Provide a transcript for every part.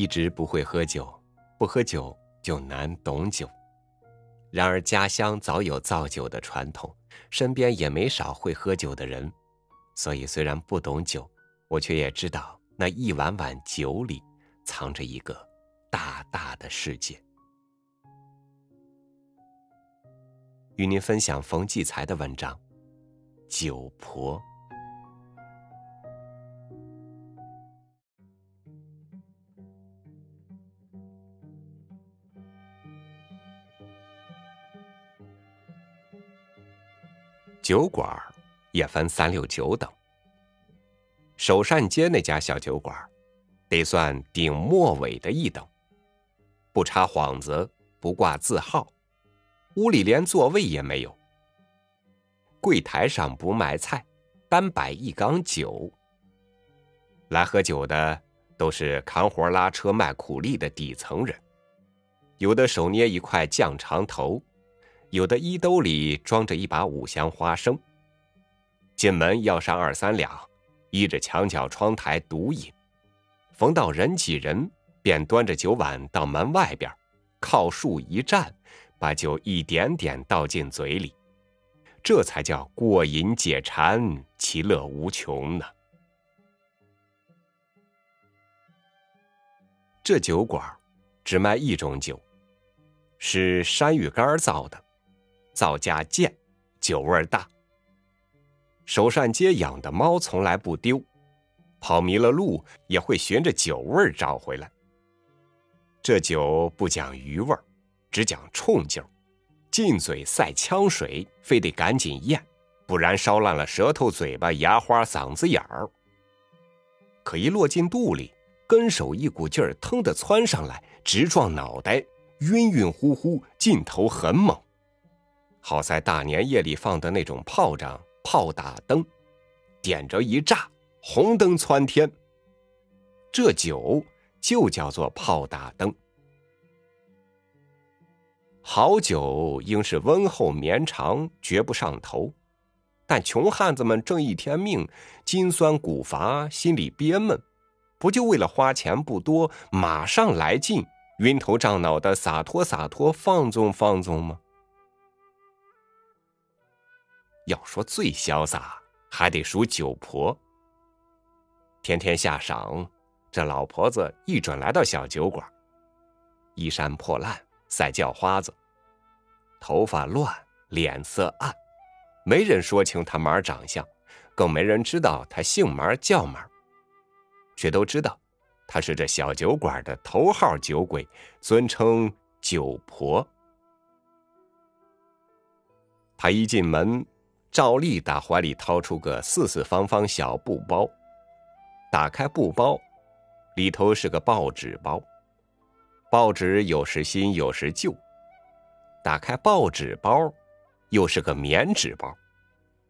一直不会喝酒，不喝酒就难懂酒。然而家乡早有造酒的传统，身边也没少会喝酒的人，所以虽然不懂酒，我却也知道那一碗碗酒里藏着一个大大的世界。与您分享冯骥才的文章《酒婆》。酒馆也分三六九等。首善街那家小酒馆，得算顶末尾的一等，不插幌子，不挂字号，屋里连座位也没有。柜台上不卖菜，单摆一缸酒。来喝酒的都是扛活拉车卖苦力的底层人，有的手捏一块酱肠头。有的衣兜里装着一把五香花生，进门要上二三两，依着墙角窗台独饮。逢到人挤人，便端着酒碗到门外边，靠树一站，把酒一点点倒进嘴里，这才叫过瘾解馋，其乐无穷呢。这酒馆只卖一种酒，是山芋干造的。造价贱，酒味大。首善街养的猫从来不丢，跑迷了路也会循着酒味找回来。这酒不讲余味只讲冲劲儿，进嘴赛呛水，非得赶紧咽，不然烧烂了舌头、嘴巴、牙花、嗓子眼儿。可一落进肚里，跟手一股劲儿腾的窜上来，直撞脑袋，晕晕乎乎，劲头很猛。好在大年夜里放的那种炮仗，炮打灯，点着一炸，红灯窜天。这酒就叫做炮打灯。好酒应是温厚绵长，绝不上头。但穷汉子们挣一天命，筋酸骨乏，心里憋闷，不就为了花钱不多，马上来劲，晕头胀脑的洒脱洒脱，放纵放纵吗？要说最潇洒，还得数酒婆。天天下晌，这老婆子一准来到小酒馆，衣衫破烂，赛叫花子，头发乱，脸色暗，没人说清他妈长相，更没人知道他姓嘛叫嘛，却都知道他是这小酒馆的头号酒鬼，尊称酒婆。他一进门。照例打怀里掏出个四四方方小布包，打开布包，里头是个报纸包，报纸有时新有时旧。打开报纸包，又是个棉纸包，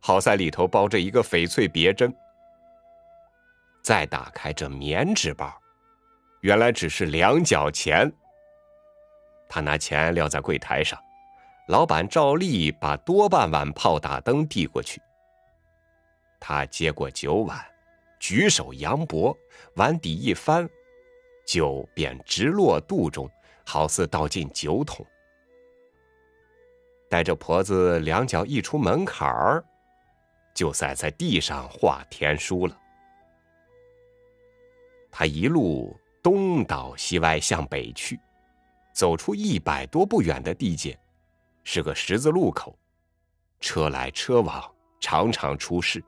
好在里头包着一个翡翠别针。再打开这棉纸包，原来只是两角钱。他拿钱撂在柜台上。老板照例把多半碗炮打灯递过去。他接过酒碗，举手扬脖，碗底一翻，酒便直落肚中，好似倒进酒桶。带着婆子两脚一出门槛儿，就栽在地上画天书了。他一路东倒西歪向北去，走出一百多步远的地界。是个十字路口，车来车往，常常出事。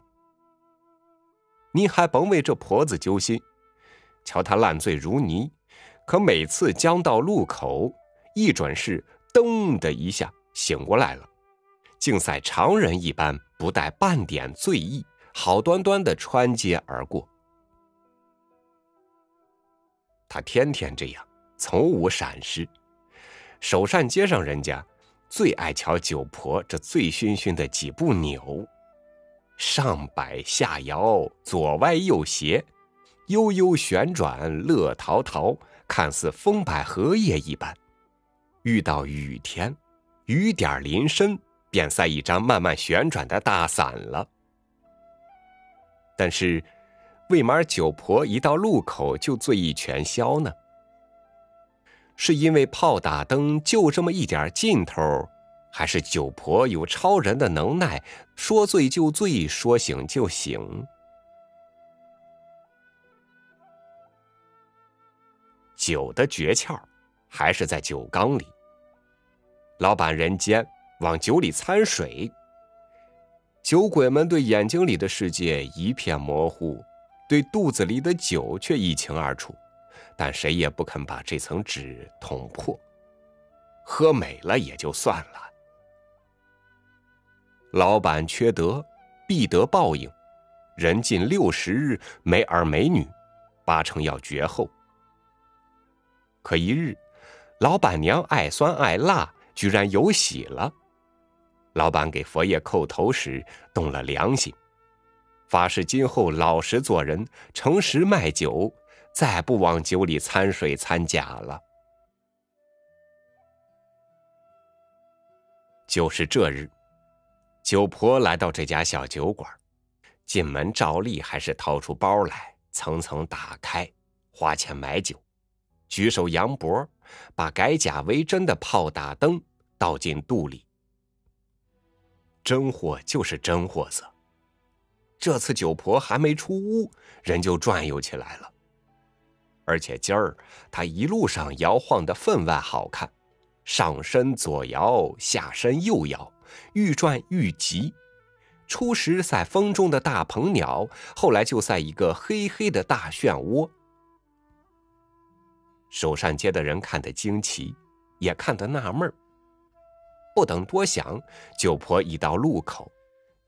你还甭为这婆子揪心，瞧她烂醉如泥，可每次将到路口，一转是噔的一下醒过来了，竟赛常人一般，不带半点醉意，好端端的穿街而过。他天天这样，从无闪失。首善街上人家。最爱瞧酒婆这醉醺醺的几步扭，上摆下摇，左歪右斜，悠悠旋转，乐陶陶，看似风摆荷叶一般。遇到雨天，雨点淋身，便塞一张慢慢旋转的大伞了。但是，为嘛酒婆一到路口就醉意全消呢？是因为炮打灯就这么一点劲头，还是九婆有超人的能耐，说醉就醉，说醒就醒？酒的诀窍，还是在酒缸里。老板人间往酒里掺水，酒鬼们对眼睛里的世界一片模糊，对肚子里的酒却一清二楚。但谁也不肯把这层纸捅破，喝美了也就算了。老板缺德，必得报应。人近六十日没儿没女，八成要绝后。可一日，老板娘爱酸爱辣，居然有喜了。老板给佛爷叩头时动了良心，发誓今后老实做人，诚实卖酒。再不往酒里掺水掺假了。就是这日，酒婆来到这家小酒馆，进门照例还是掏出包来，层层打开，花钱买酒，举手扬脖，把改假为真的炮打灯倒进肚里。真货就是真货色。这次酒婆还没出屋，人就转悠起来了。而且今儿他一路上摇晃的分外好看，上身左摇，下身右摇，愈转愈急。初时在风中的大鹏鸟，后来就在一个黑黑的大漩涡。首善街的人看得惊奇，也看得纳闷不等多想，九婆已到路口，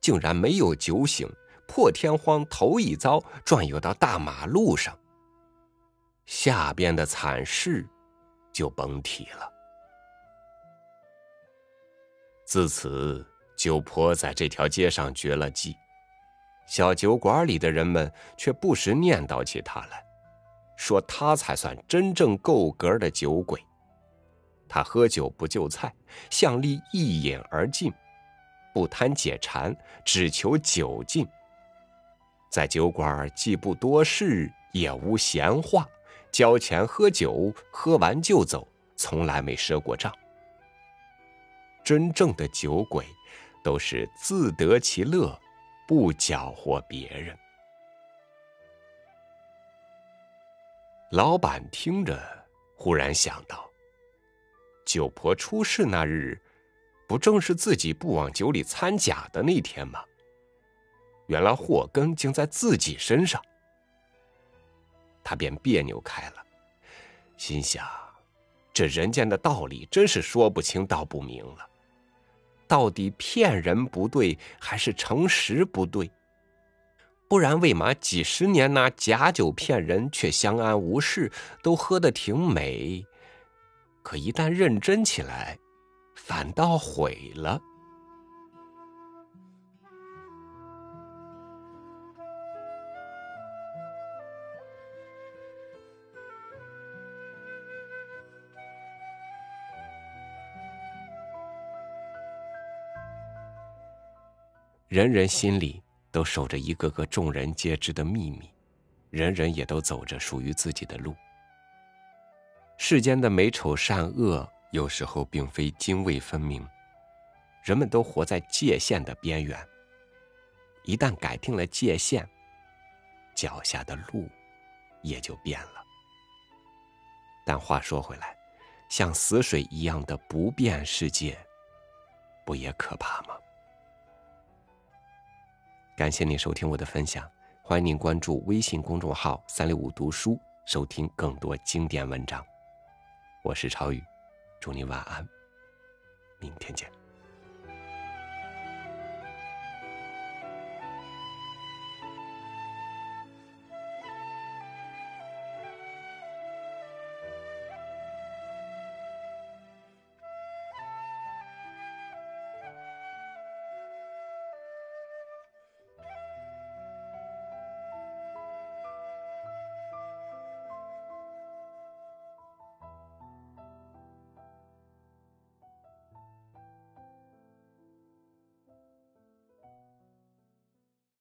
竟然没有酒醒，破天荒头一遭转悠到大马路上。下边的惨事就甭提了。自此，酒婆在这条街上绝了迹，小酒馆里的人们却不时念叨起她来，说她才算真正够格的酒鬼。他喝酒不就菜，向力一饮而尽，不贪解馋，只求酒劲。在酒馆既不多事，也无闲话。交钱喝酒，喝完就走，从来没赊过账。真正的酒鬼，都是自得其乐，不搅和别人。老板听着，忽然想到，酒婆出事那日，不正是自己不往酒里掺假的那天吗？原来祸根竟在自己身上。他便别扭开了，心想：这人间的道理真是说不清道不明了。到底骗人不对，还是诚实不对？不然为嘛几十年拿假酒骗人，却相安无事，都喝得挺美？可一旦认真起来，反倒毁了。人人心里都守着一个个众人皆知的秘密，人人也都走着属于自己的路。世间的美丑善恶，有时候并非泾渭分明，人们都活在界限的边缘。一旦改定了界限，脚下的路也就变了。但话说回来，像死水一样的不变世界，不也可怕吗？感谢您收听我的分享，欢迎您关注微信公众号“三六五读书”，收听更多经典文章。我是超宇，祝您晚安，明天见。